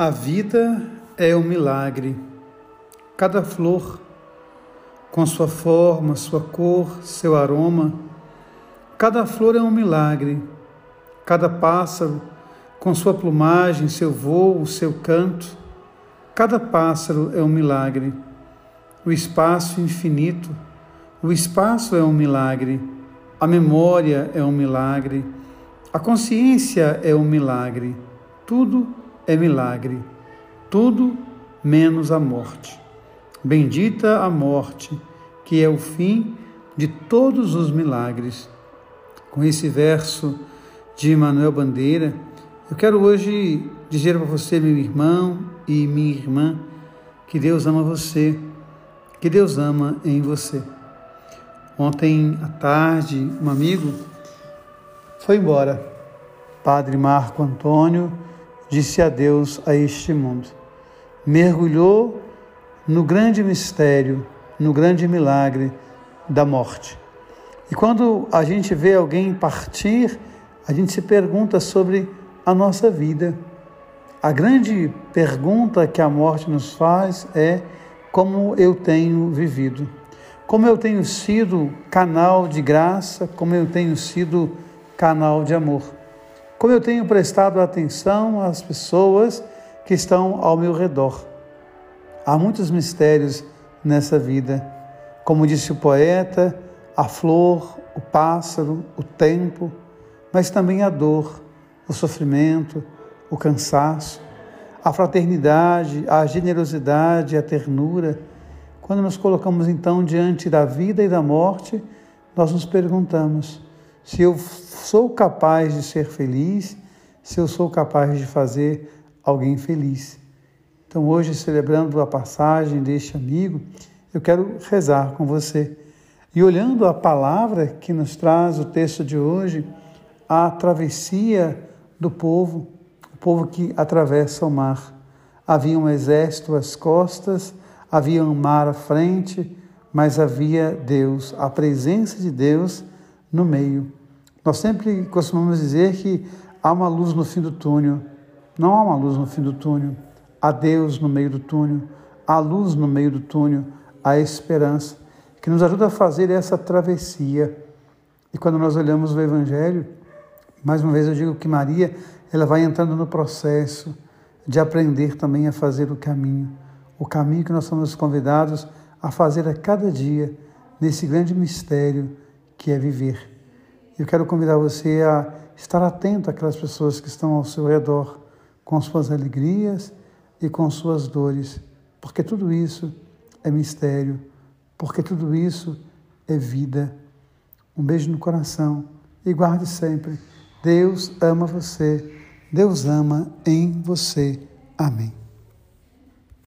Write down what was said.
A vida é um milagre. Cada flor, com sua forma, sua cor, seu aroma, cada flor é um milagre. Cada pássaro, com sua plumagem, seu voo, seu canto, cada pássaro é um milagre. O espaço infinito, o espaço é um milagre. A memória é um milagre. A consciência é um milagre. Tudo é é milagre, tudo menos a morte. Bendita a morte, que é o fim de todos os milagres. Com esse verso de Manuel Bandeira, eu quero hoje dizer para você, meu irmão e minha irmã, que Deus ama você, que Deus ama em você. Ontem à tarde, um amigo foi embora, Padre Marco Antônio disse adeus a este mundo. Mergulhou no grande mistério, no grande milagre da morte. E quando a gente vê alguém partir, a gente se pergunta sobre a nossa vida. A grande pergunta que a morte nos faz é como eu tenho vivido, como eu tenho sido canal de graça, como eu tenho sido canal de amor como eu tenho prestado atenção às pessoas que estão ao meu redor. Há muitos mistérios nessa vida. Como disse o poeta, a flor, o pássaro, o tempo, mas também a dor, o sofrimento, o cansaço, a fraternidade, a generosidade, a ternura. Quando nos colocamos então diante da vida e da morte, nós nos perguntamos: se eu sou capaz de ser feliz, se eu sou capaz de fazer alguém feliz. Então, hoje, celebrando a passagem deste amigo, eu quero rezar com você. E olhando a palavra que nos traz o texto de hoje, a travessia do povo, o povo que atravessa o mar. Havia um exército às costas, havia um mar à frente, mas havia Deus, a presença de Deus no meio. Nós sempre costumamos dizer que há uma luz no fim do túnel. Não há uma luz no fim do túnel. Há Deus no meio do túnel. Há luz no meio do túnel. Há esperança que nos ajuda a fazer essa travessia. E quando nós olhamos o Evangelho, mais uma vez eu digo que Maria, ela vai entrando no processo de aprender também a fazer o caminho. O caminho que nós somos convidados a fazer a cada dia nesse grande mistério que é viver. Eu quero convidar você a estar atento àquelas pessoas que estão ao seu redor, com suas alegrias e com suas dores, porque tudo isso é mistério, porque tudo isso é vida. Um beijo no coração e guarde sempre. Deus ama você, Deus ama em você. Amém.